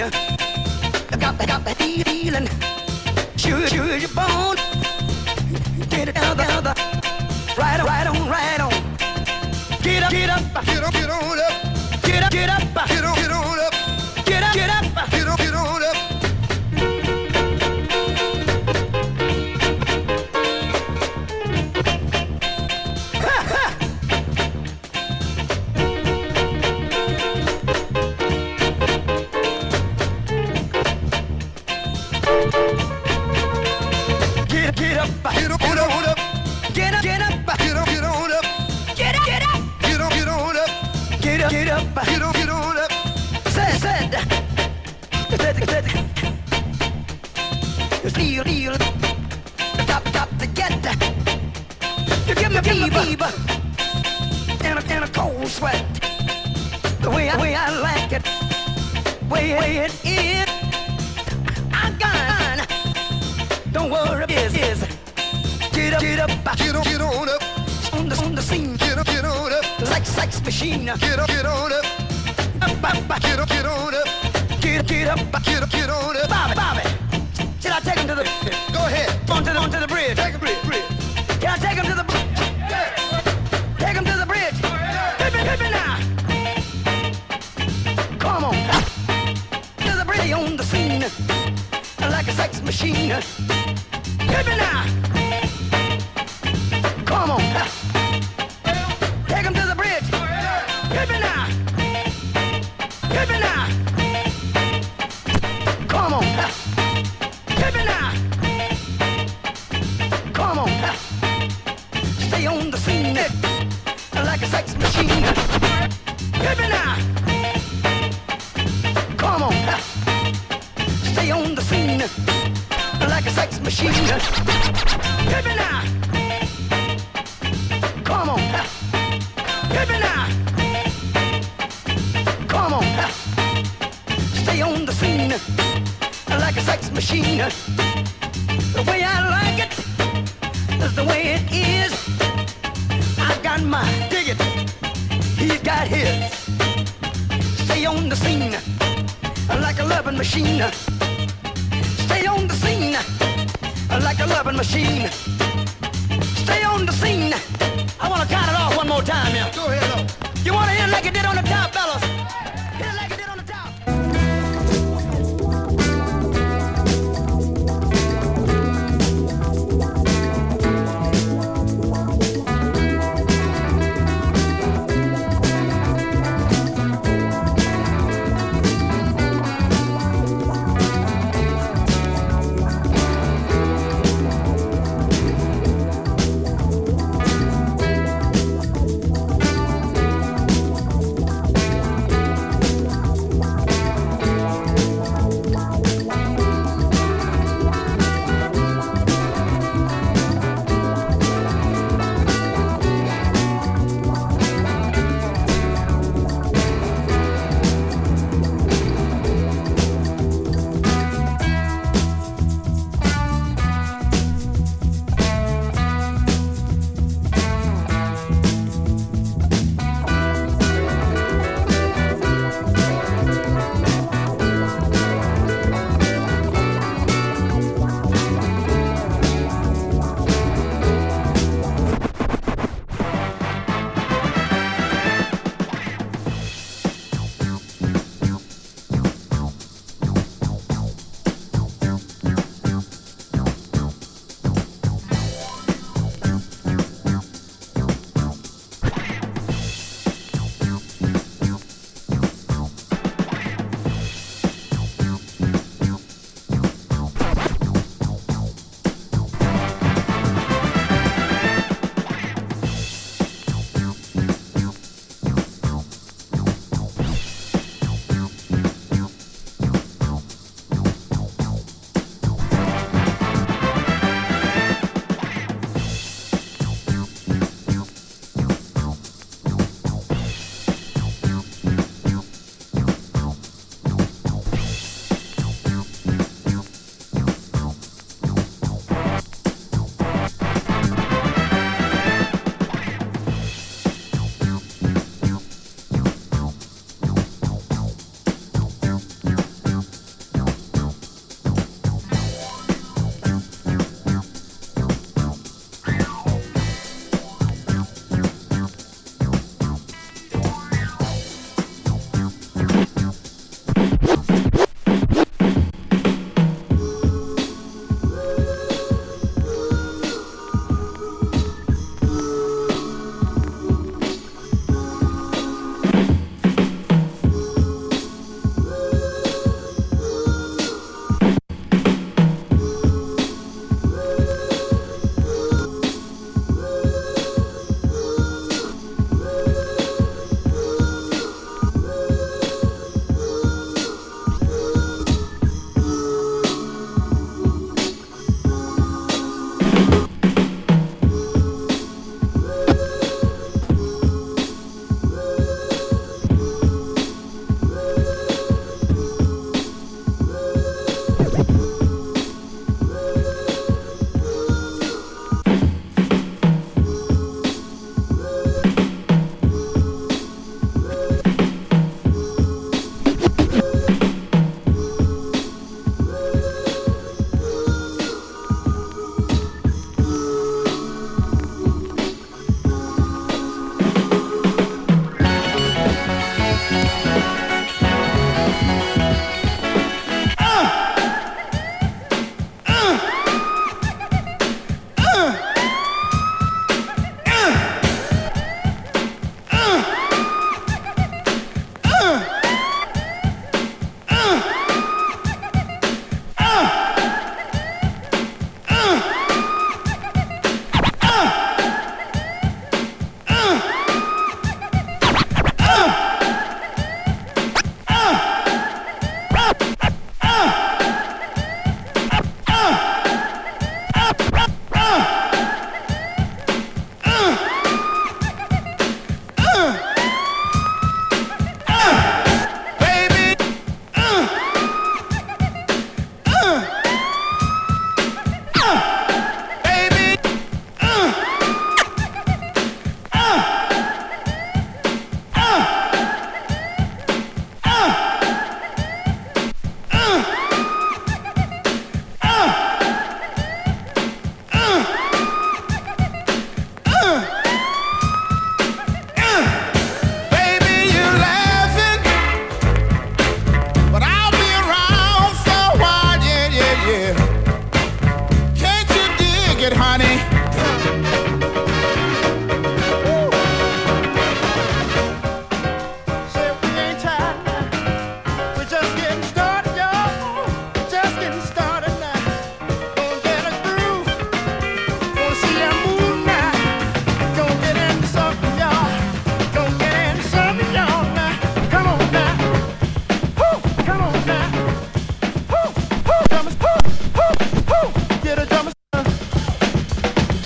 greener. Got that, got that feeling. Sure, sure, you're born. Get it down, down. Right on, right on, right on. Get up, get up, get up, get on up. Get up, get up, get on, get on up.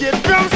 get drunk.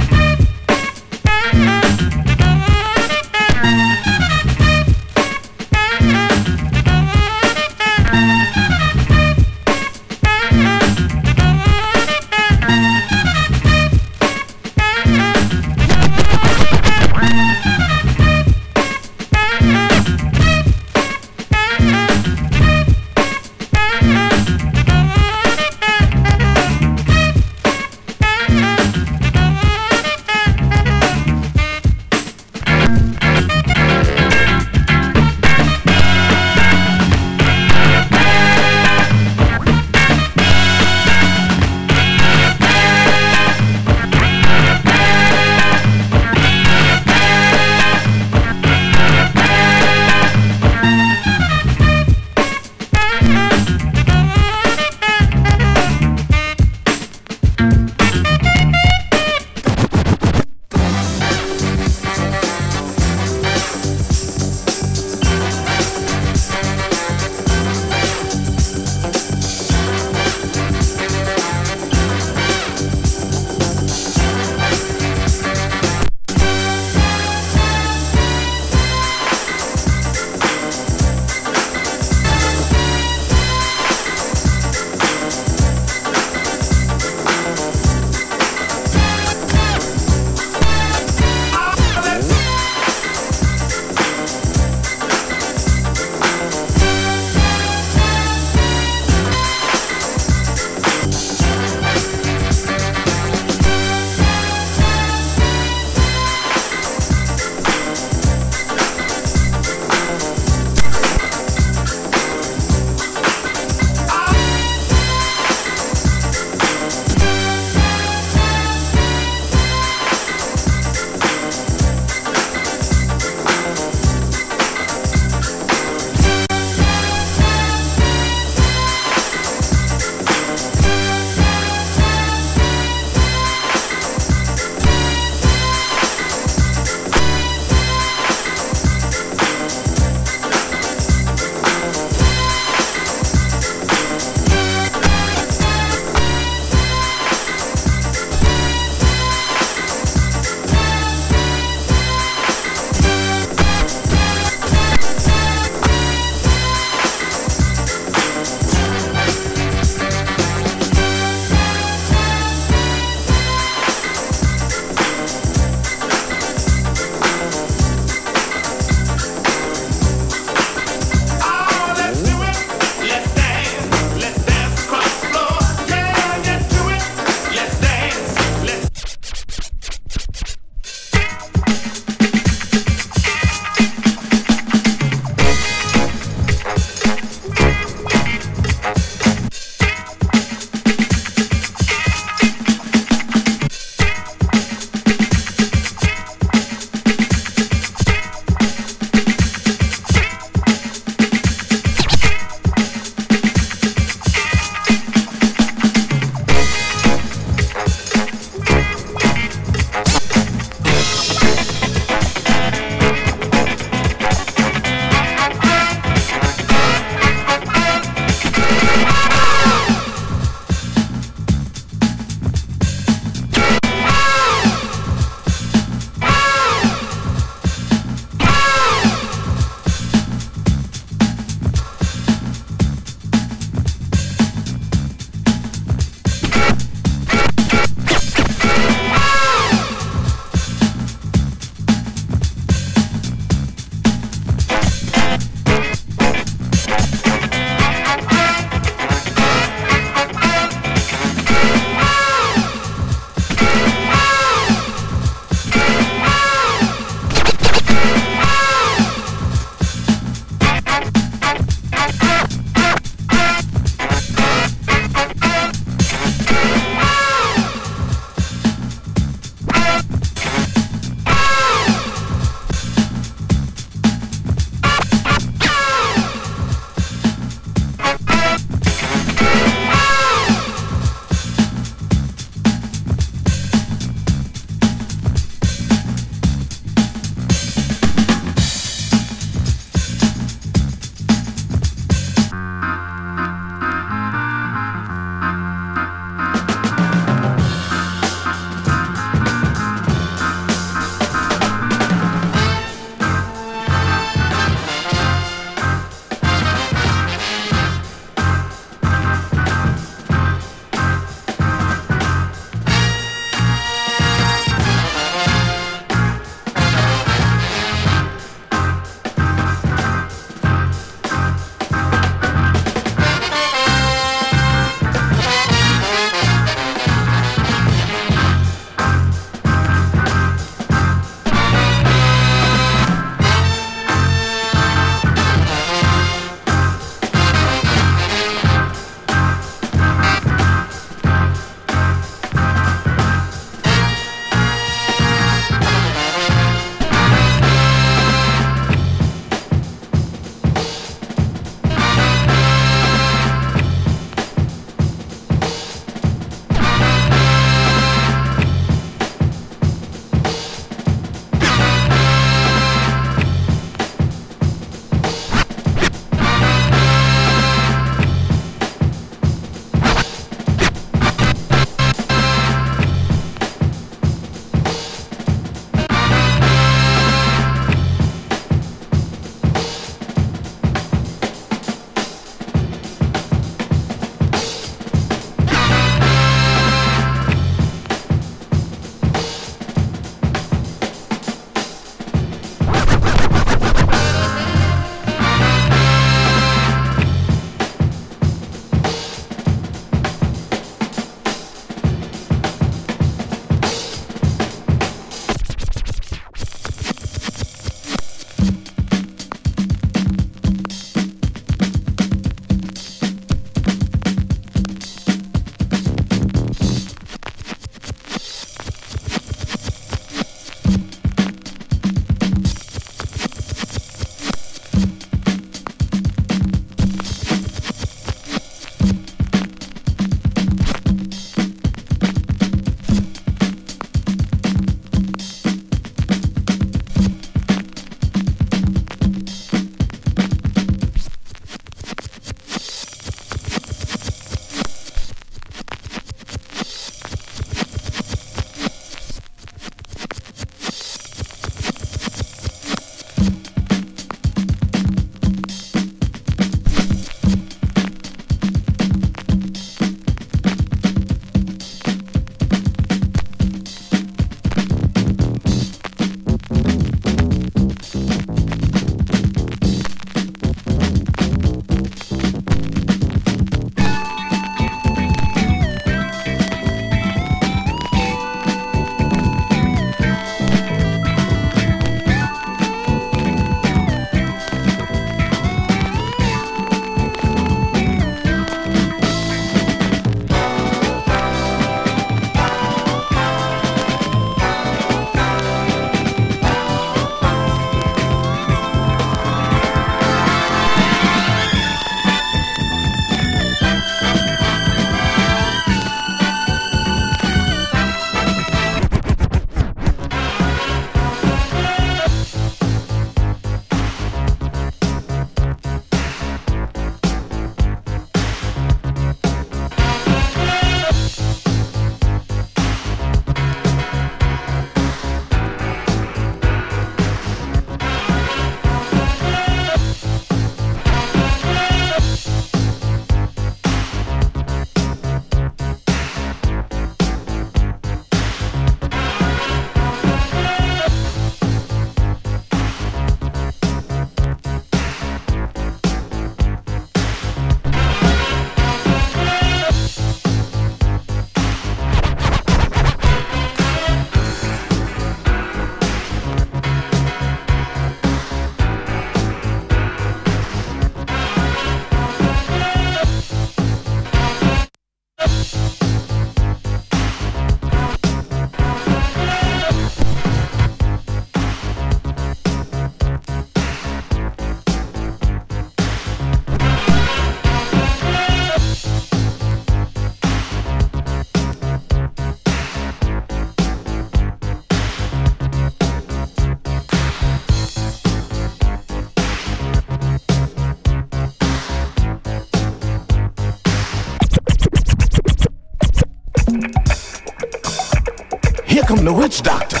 The witch doctor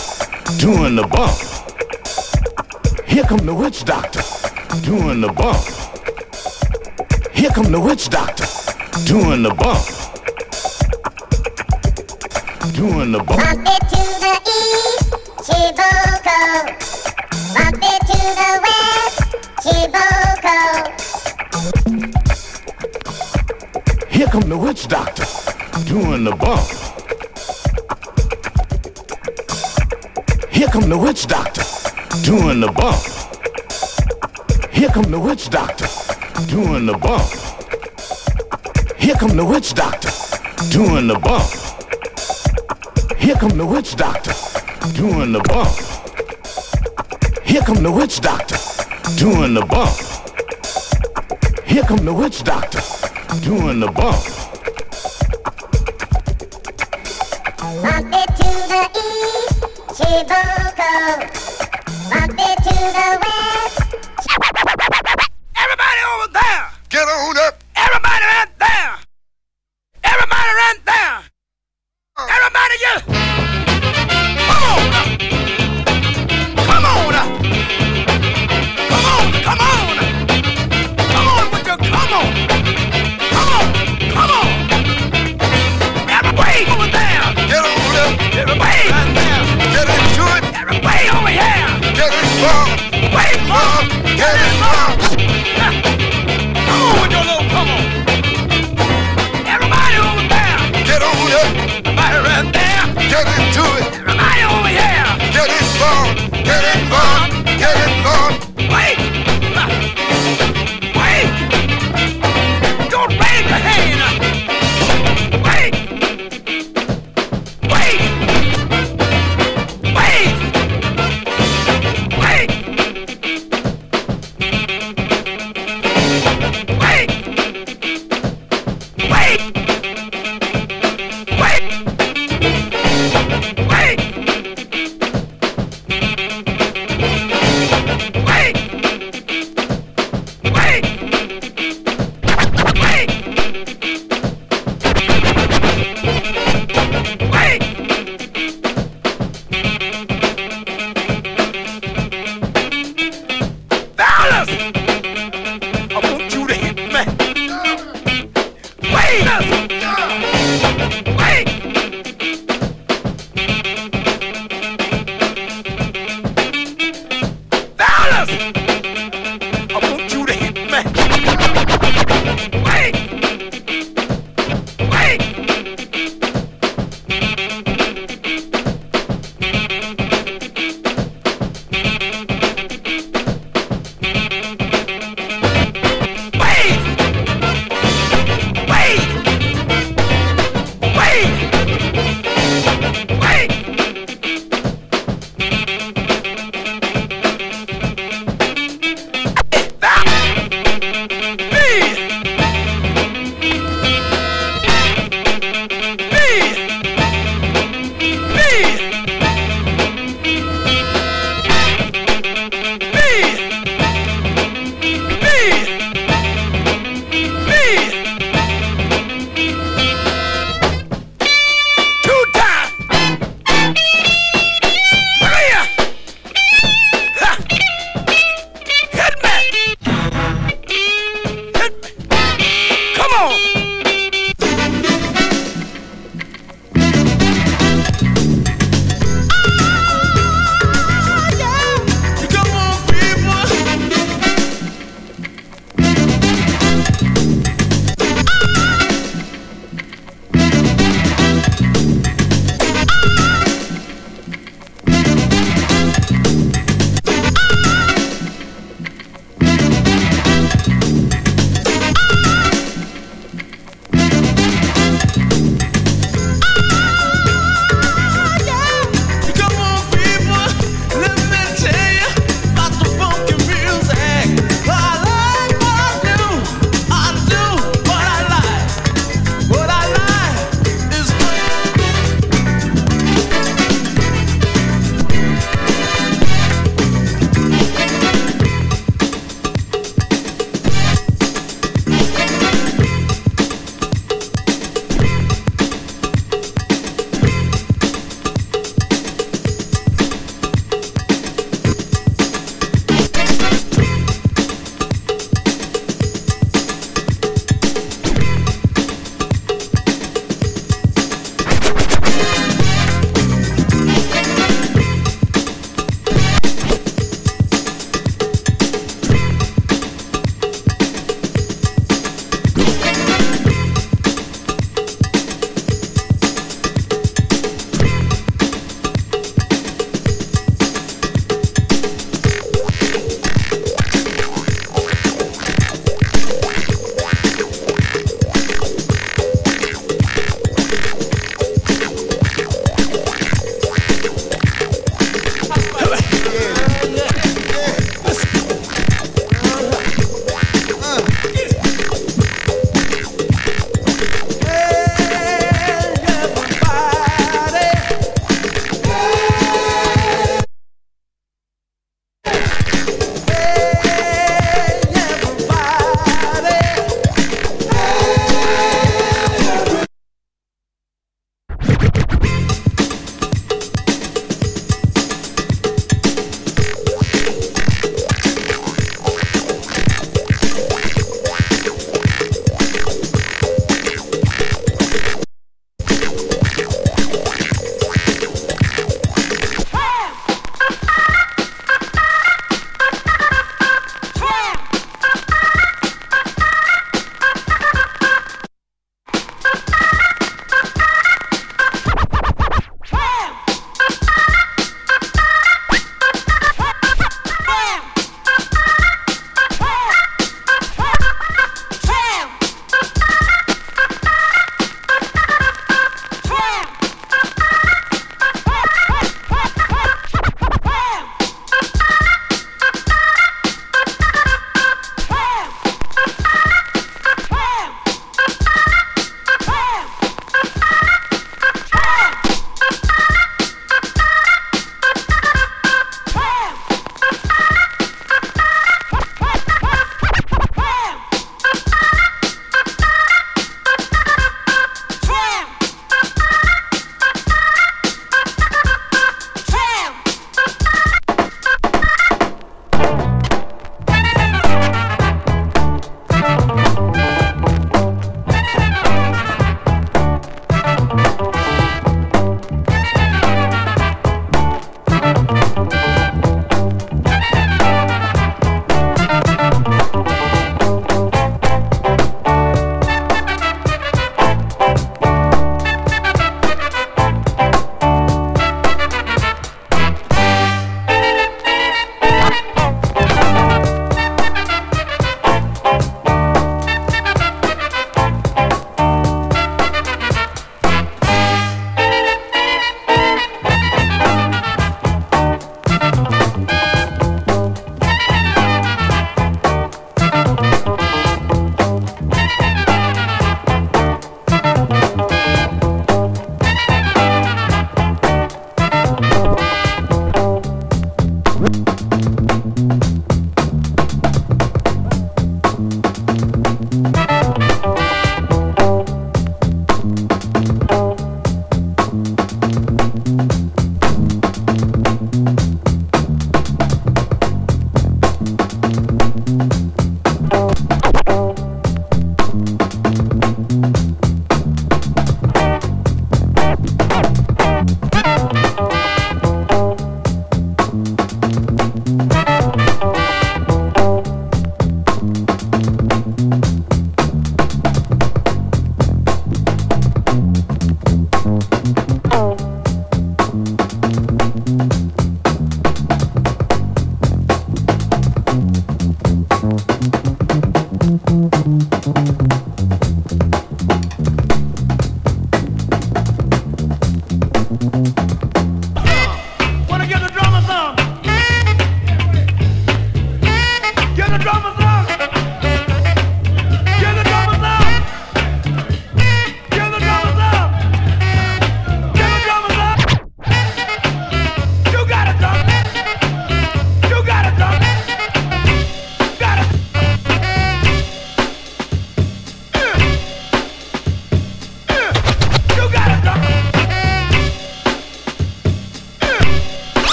doing the bump. Here come the witch doctor doing the bump. Here come the witch doctor doing the bump. Doing the bump. Bump it to the east, Chiboko. Bump it to the west, Chiboko. Here come the witch doctor doing the bump. Come the witch doctor doing the bump. Here come the witch doctor doing the bump. Here come the witch doctor doing the bump. Here come the witch doctor doing the bump. Here come the witch doctor doing the bump. Here come the witch doctor doing the bump. To the. Bump it to the west. Everybody over there! Get on up. Everybody right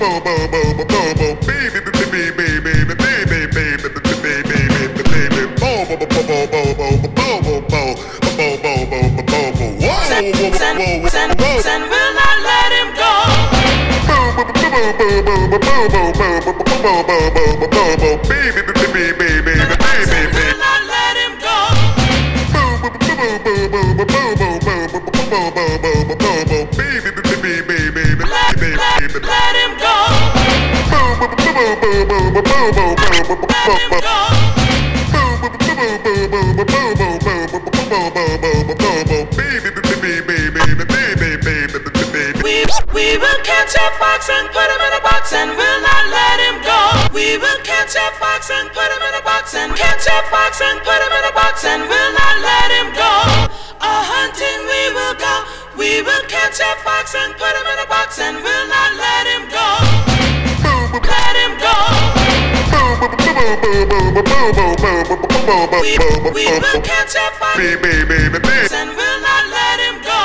Bobo, bobo, bobo, bobo, bobo, bobo, bobo, bobo, bobo, bobo, bobo, We will catch a fox and put him in a box and we'll not let him go. We will catch a fox and put him in a box and catch a fox and put him in a box and will not let him go. A hunting we will go. We will catch a fox and put him in a box and we'll not let him go. We, we will catch a fight. And we'll not let him go.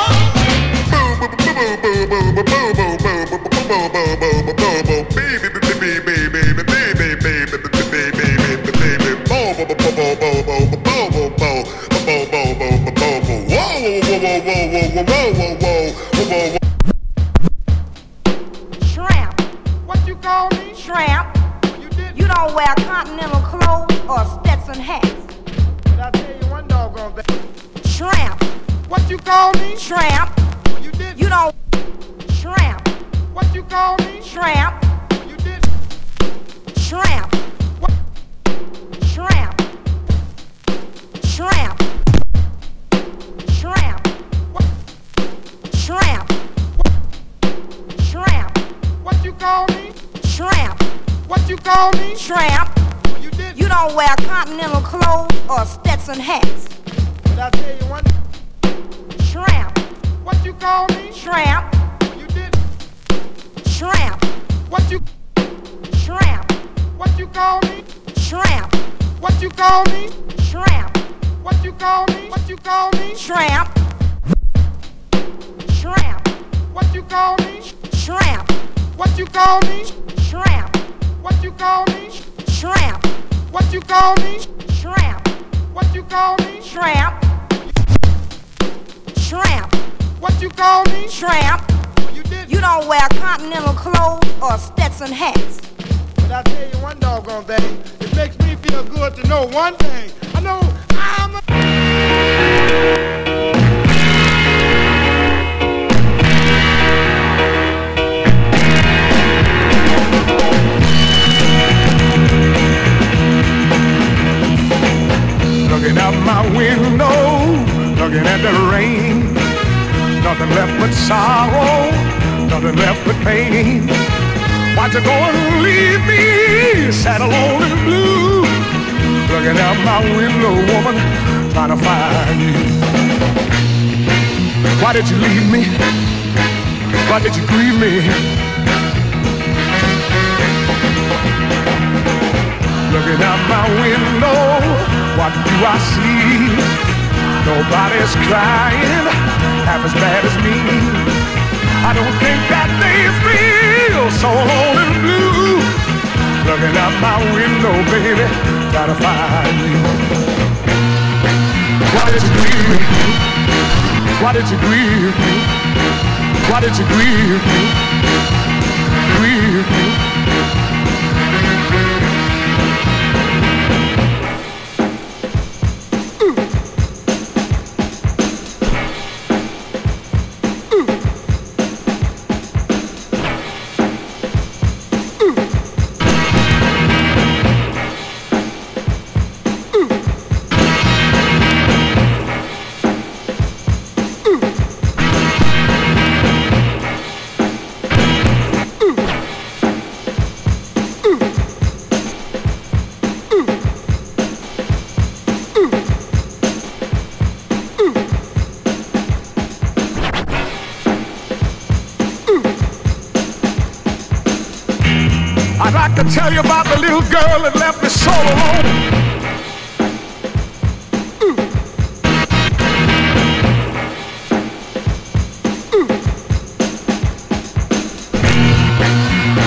really left me so alone.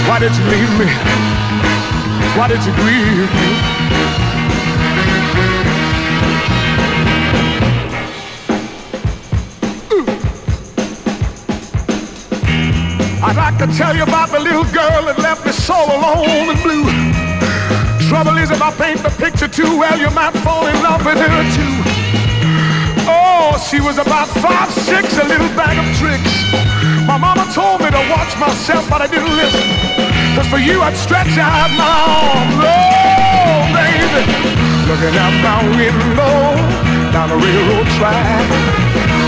Why did you leave me? Why did you grieve me? I'd like to tell you about the little girl that left me so alone and blue. Trouble is if I paint the picture too well, you might fall in love with her too. Oh, she was about five, six, a little bag of tricks. My mama told me to watch myself, but I didn't listen. Cause for you I'd stretch out my arms. Oh, baby. Looking out my window, down the railroad track.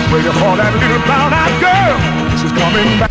Waiting for that little brown-eyed girl. She's coming back.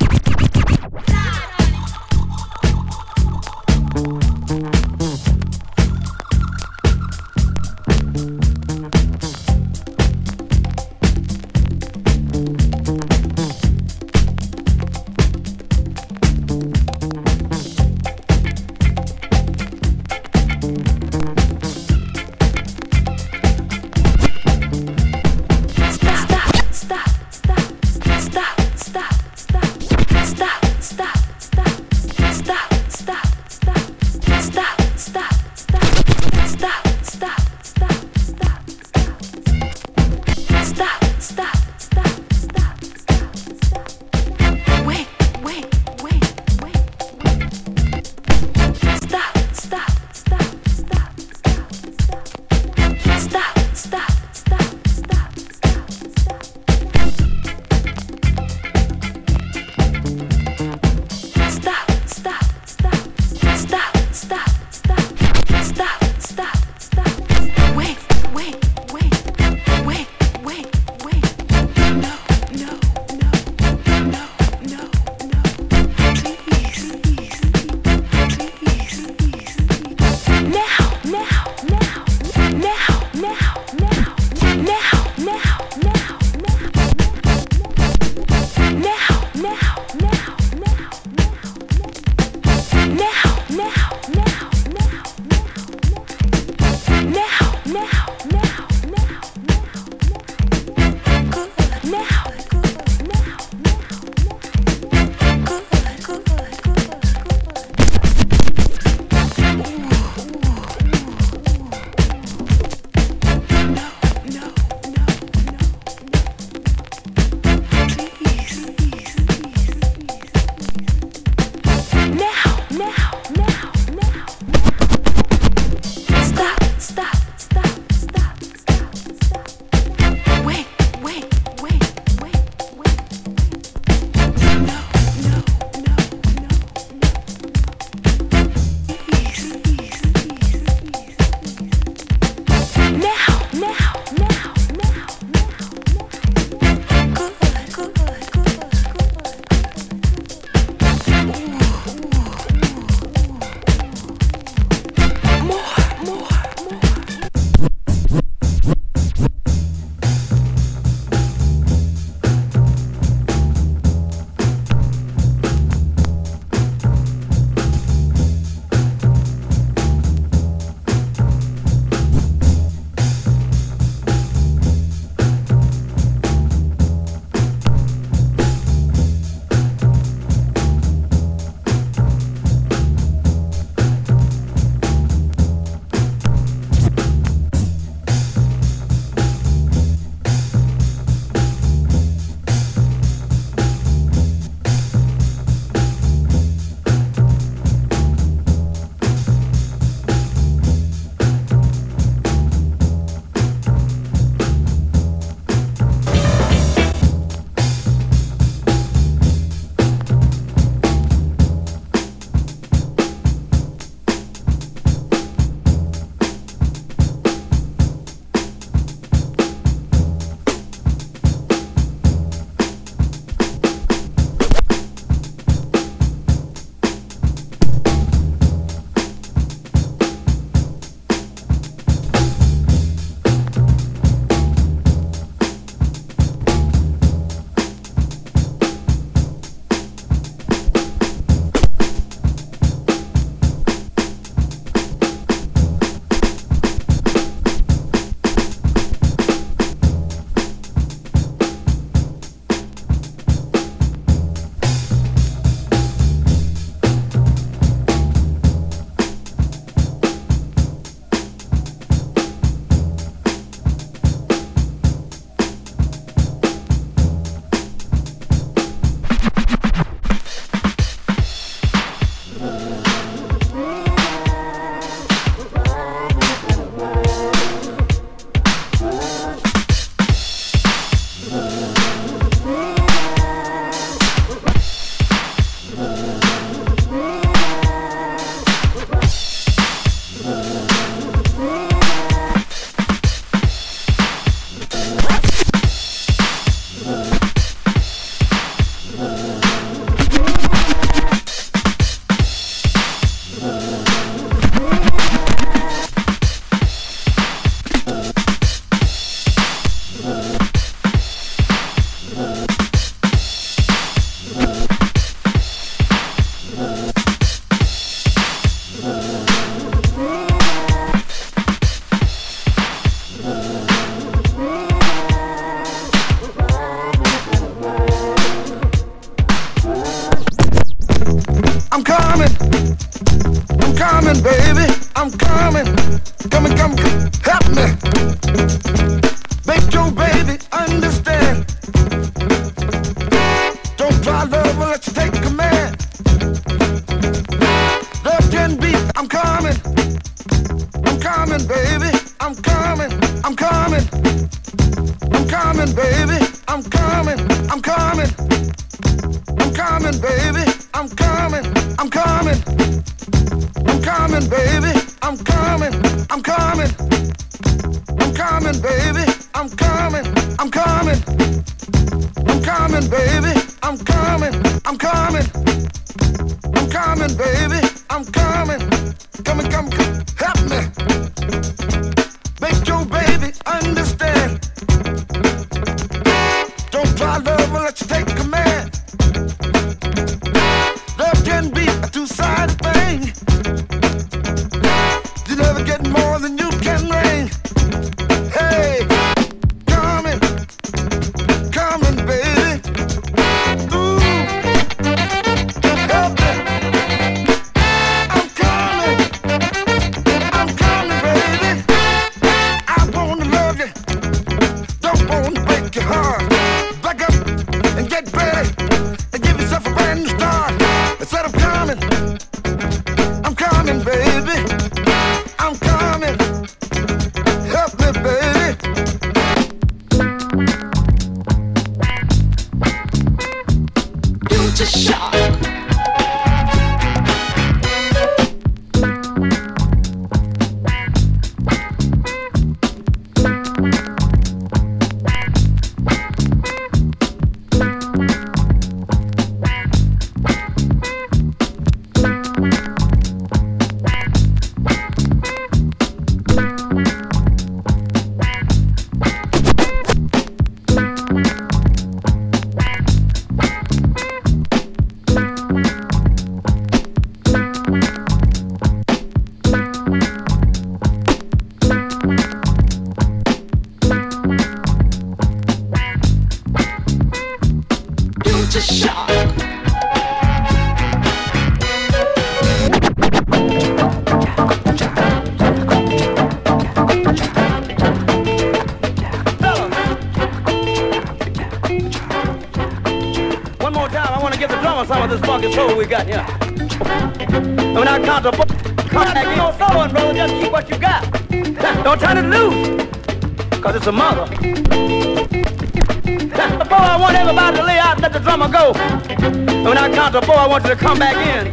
a boy, I you to come back in.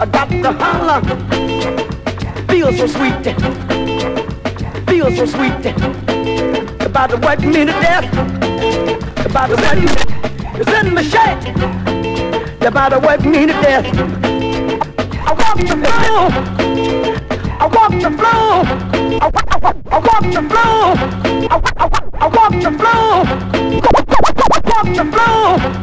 I got the holler. Feels so sweet. Feels so sweet. About to wet me to death. About to wet me. It's in my shake. About to wet me to death. I want to feel walk the floor. I, I, I walk the floor. I, I, I walk the floor. Walk the floor.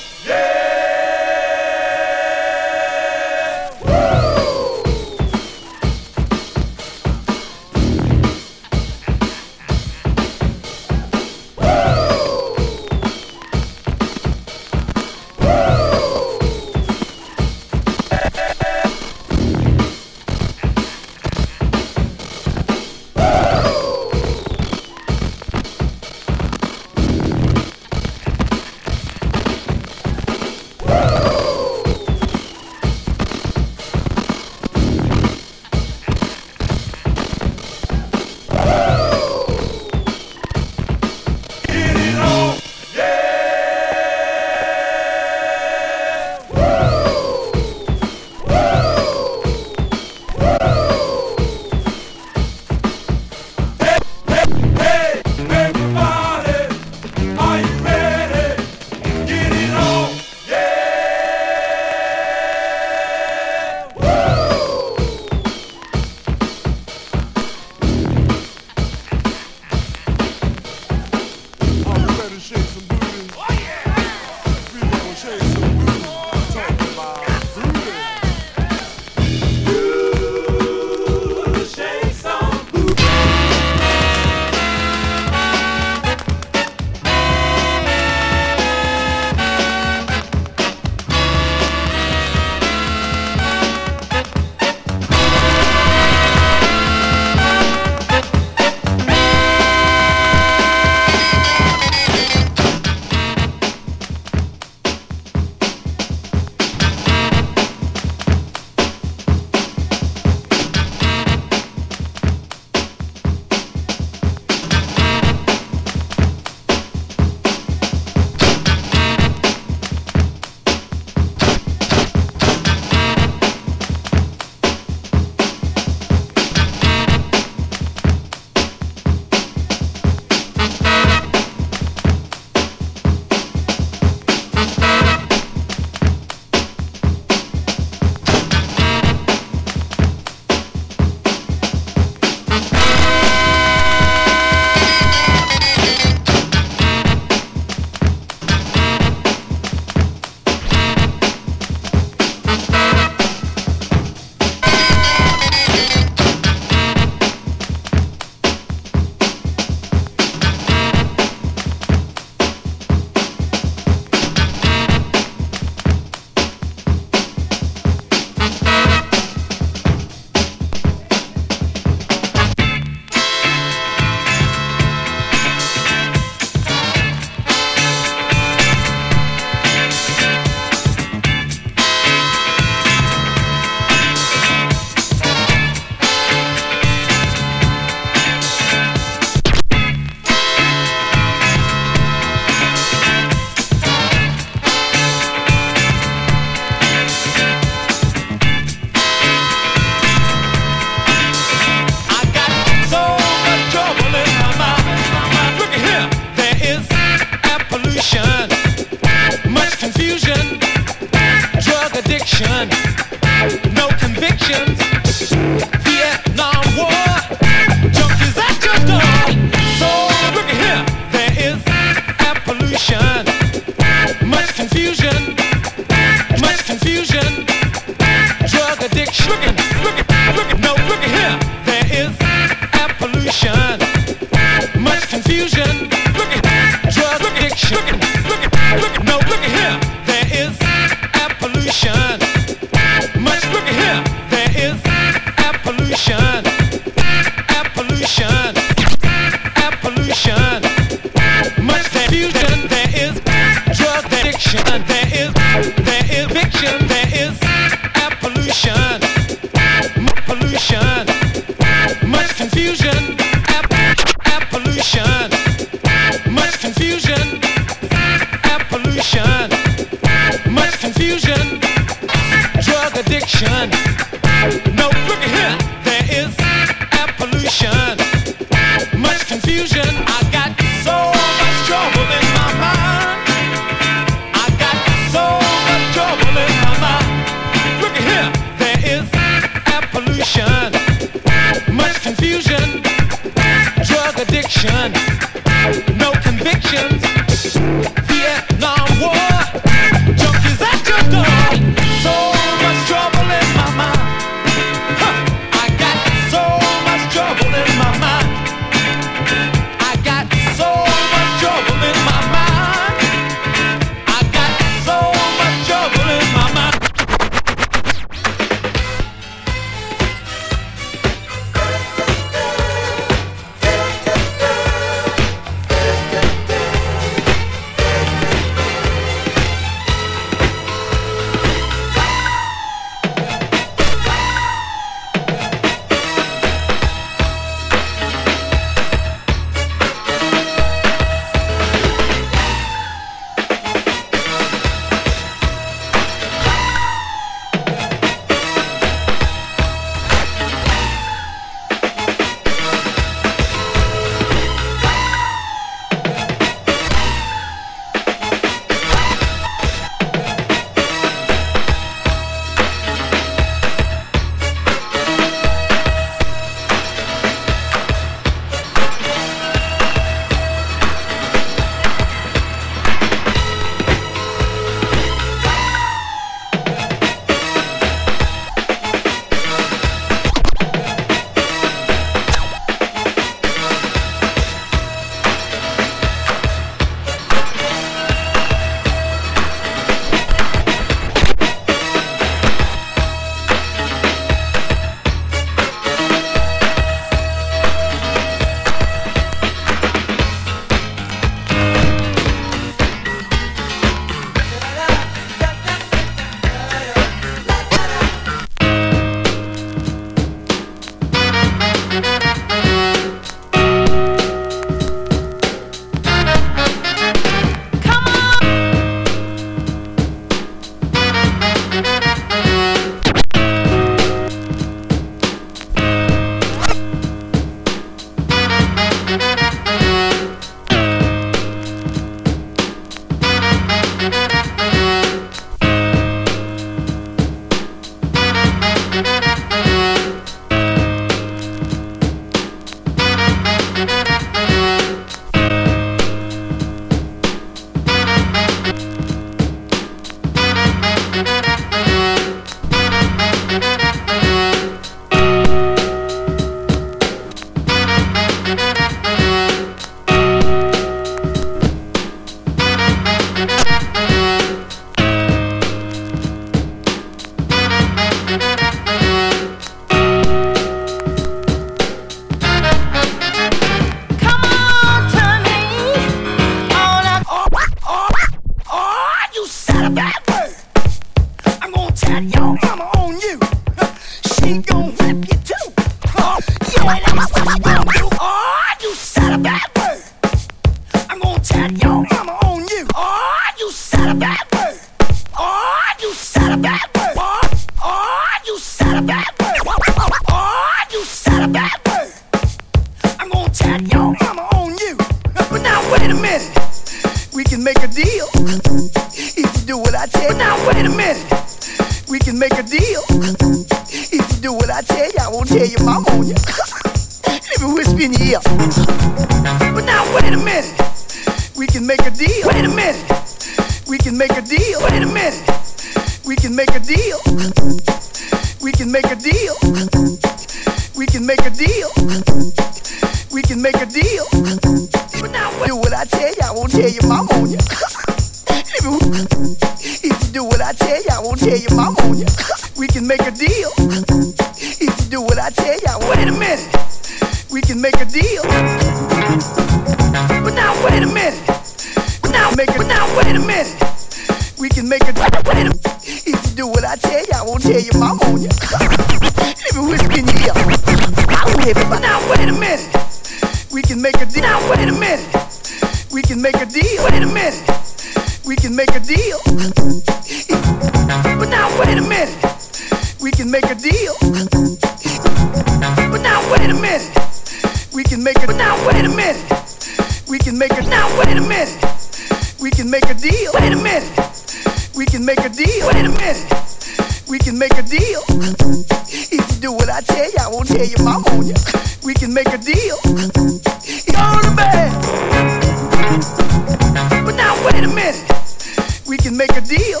We can make a deal.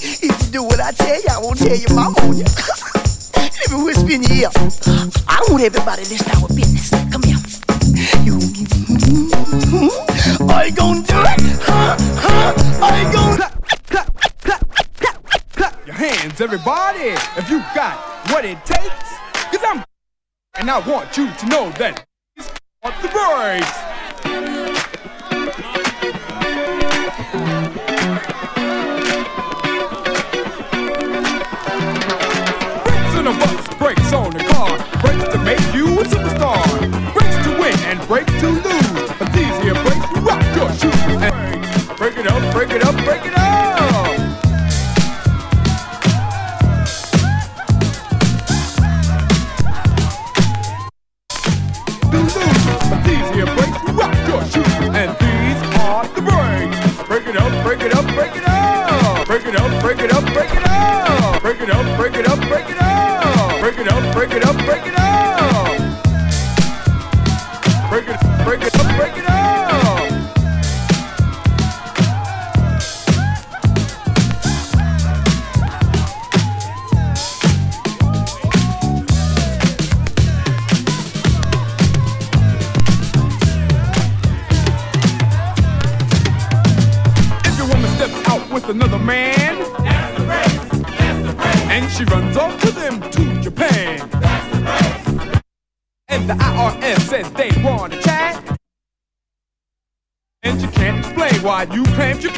If you do what I tell you, I won't tell your mom on you. Let me whisper in your ear. I want everybody to start our business. Come here. You. Are you gonna do it? Huh? Huh? Are you gonna? Clap, clap, clap, clap, clap, your hands, everybody, if you got what it takes. Cause I'm. And I want you to know that. Off the words. break it up, break it up, break it up. Break it up, break it up. why you claimed you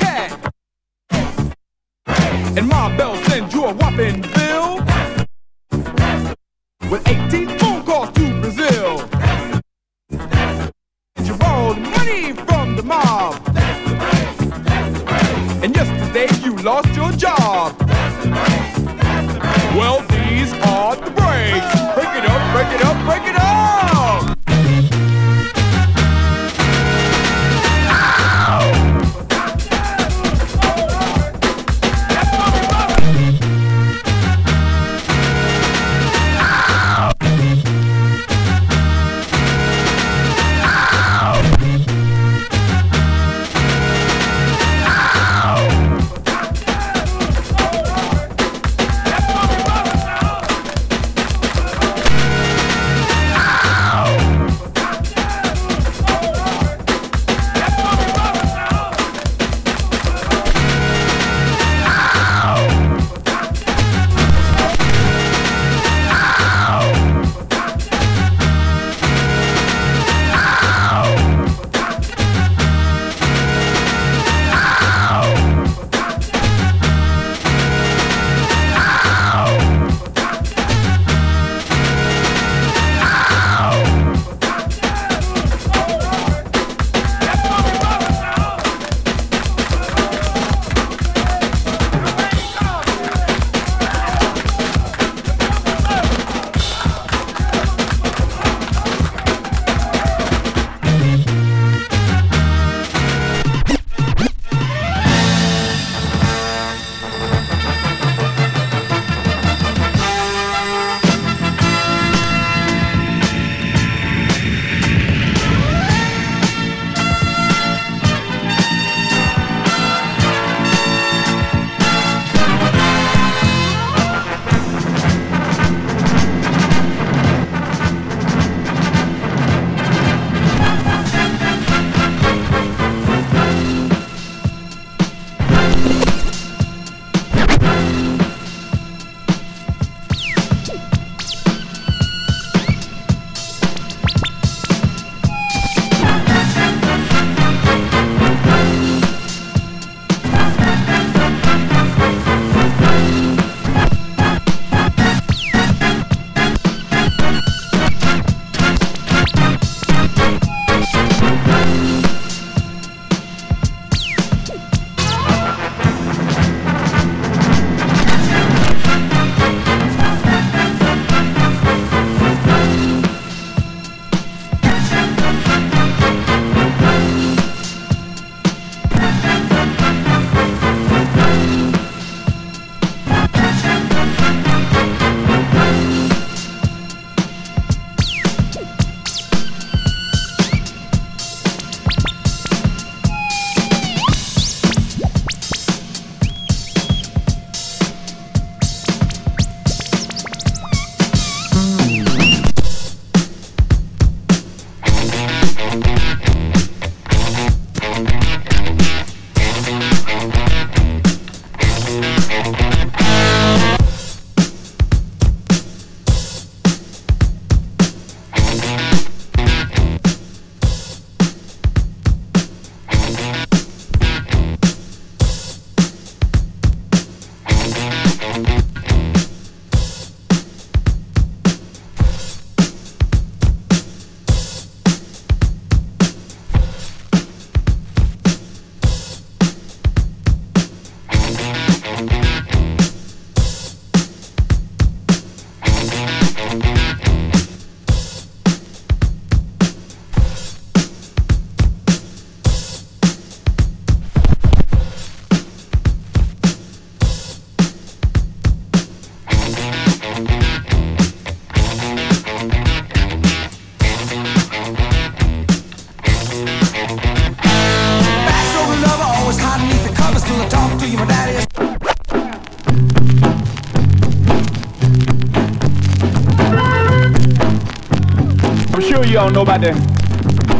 don't know about the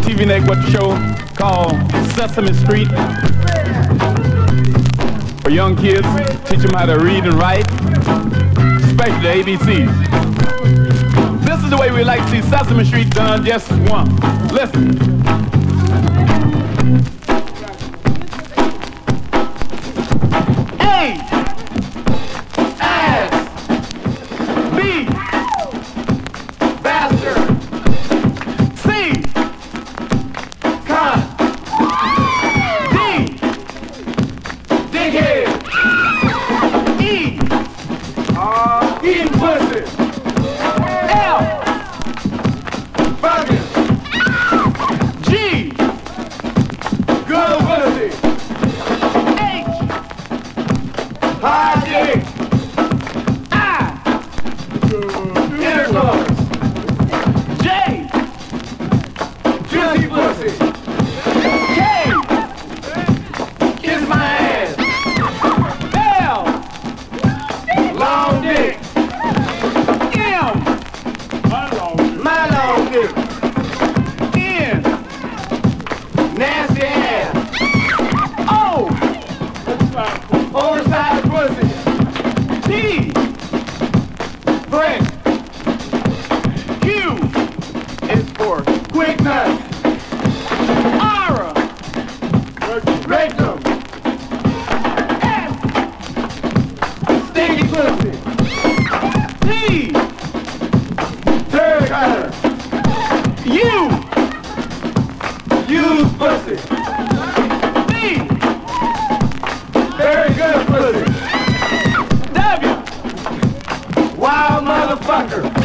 TV network show called Sesame Street for young kids, teach them how to read and write, especially the ABCs. This is the way we like to see Sesame Street done just one, Listen. 放置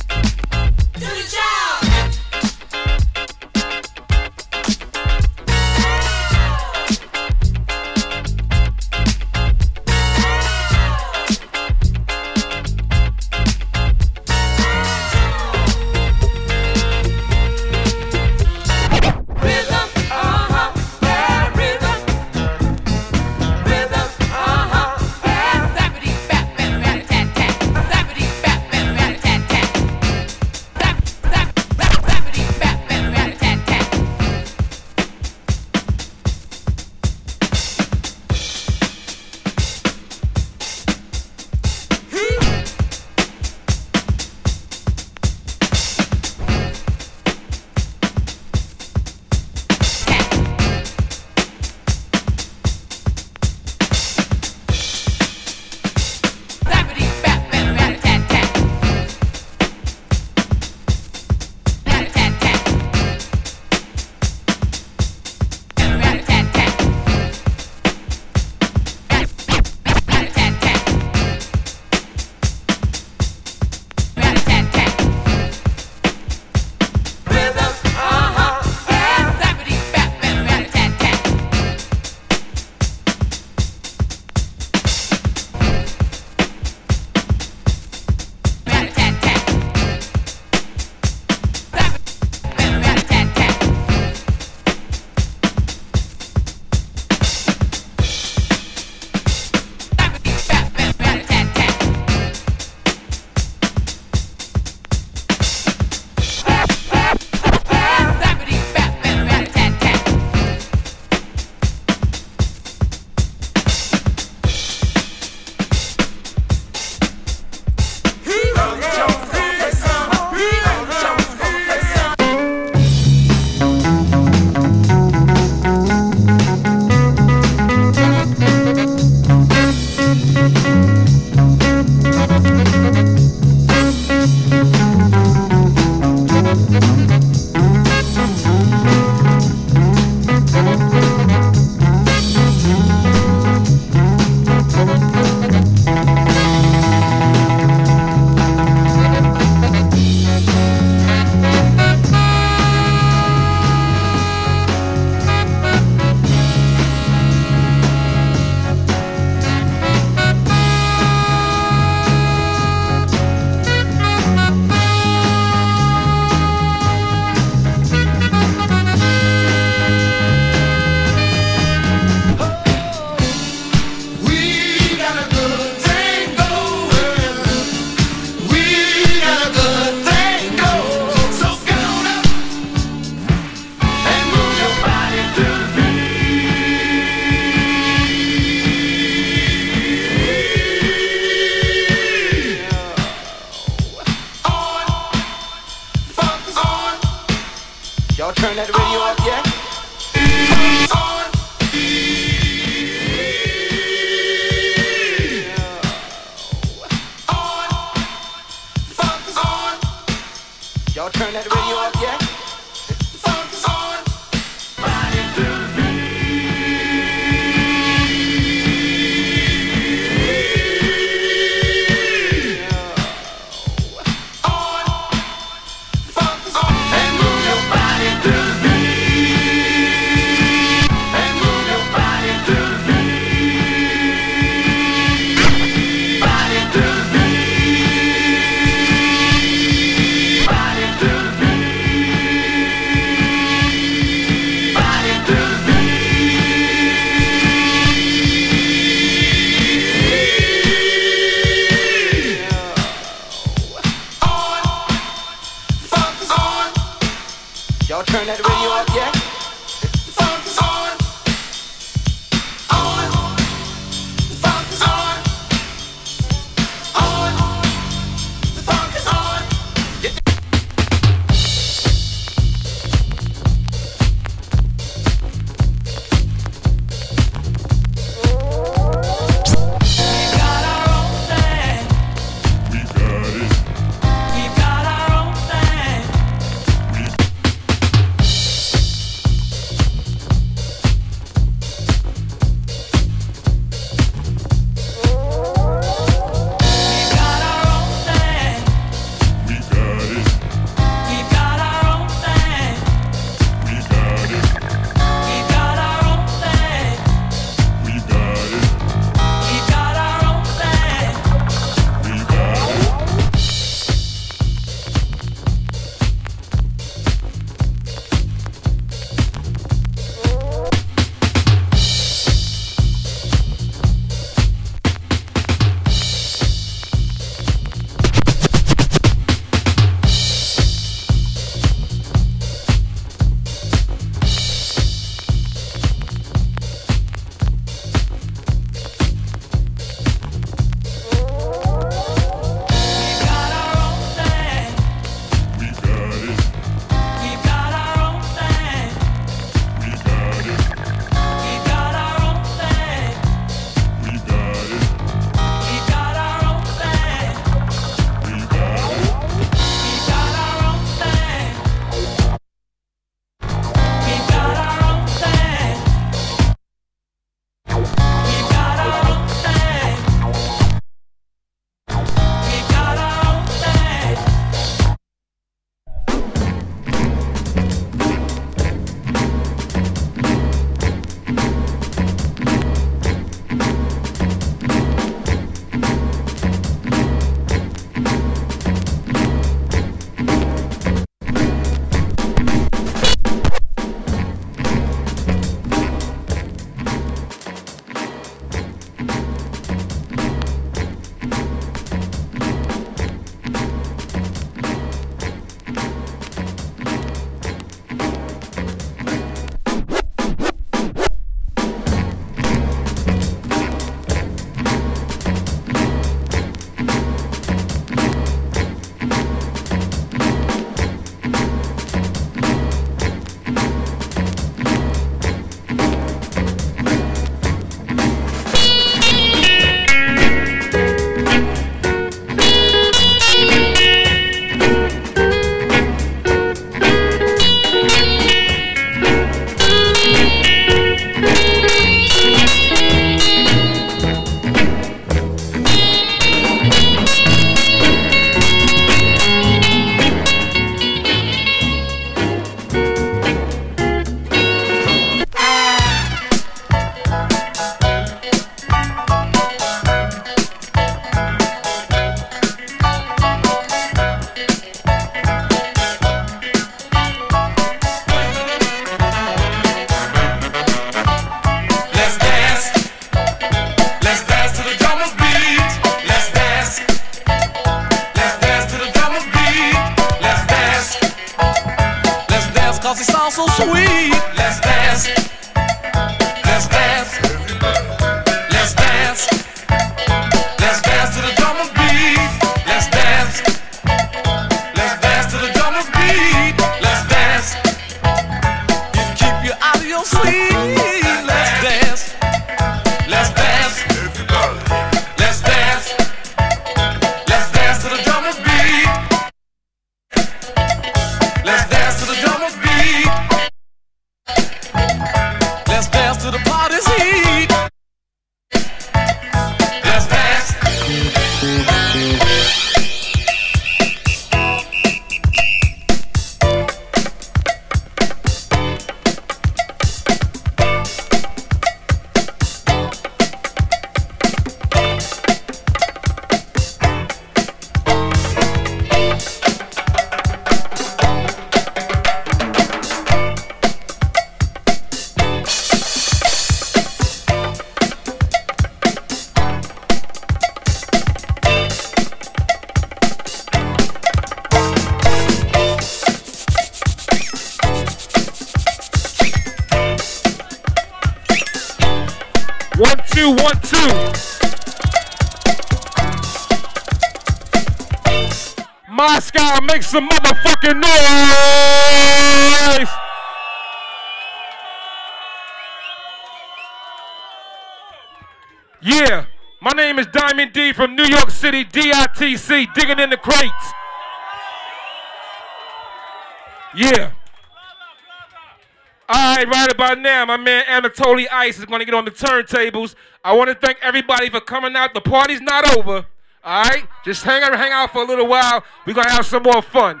Anatoly Ice is going to get on the turntables. I want to thank everybody for coming out. The party's not over. All right, just hang out, hang out for a little while. We're gonna have some more fun.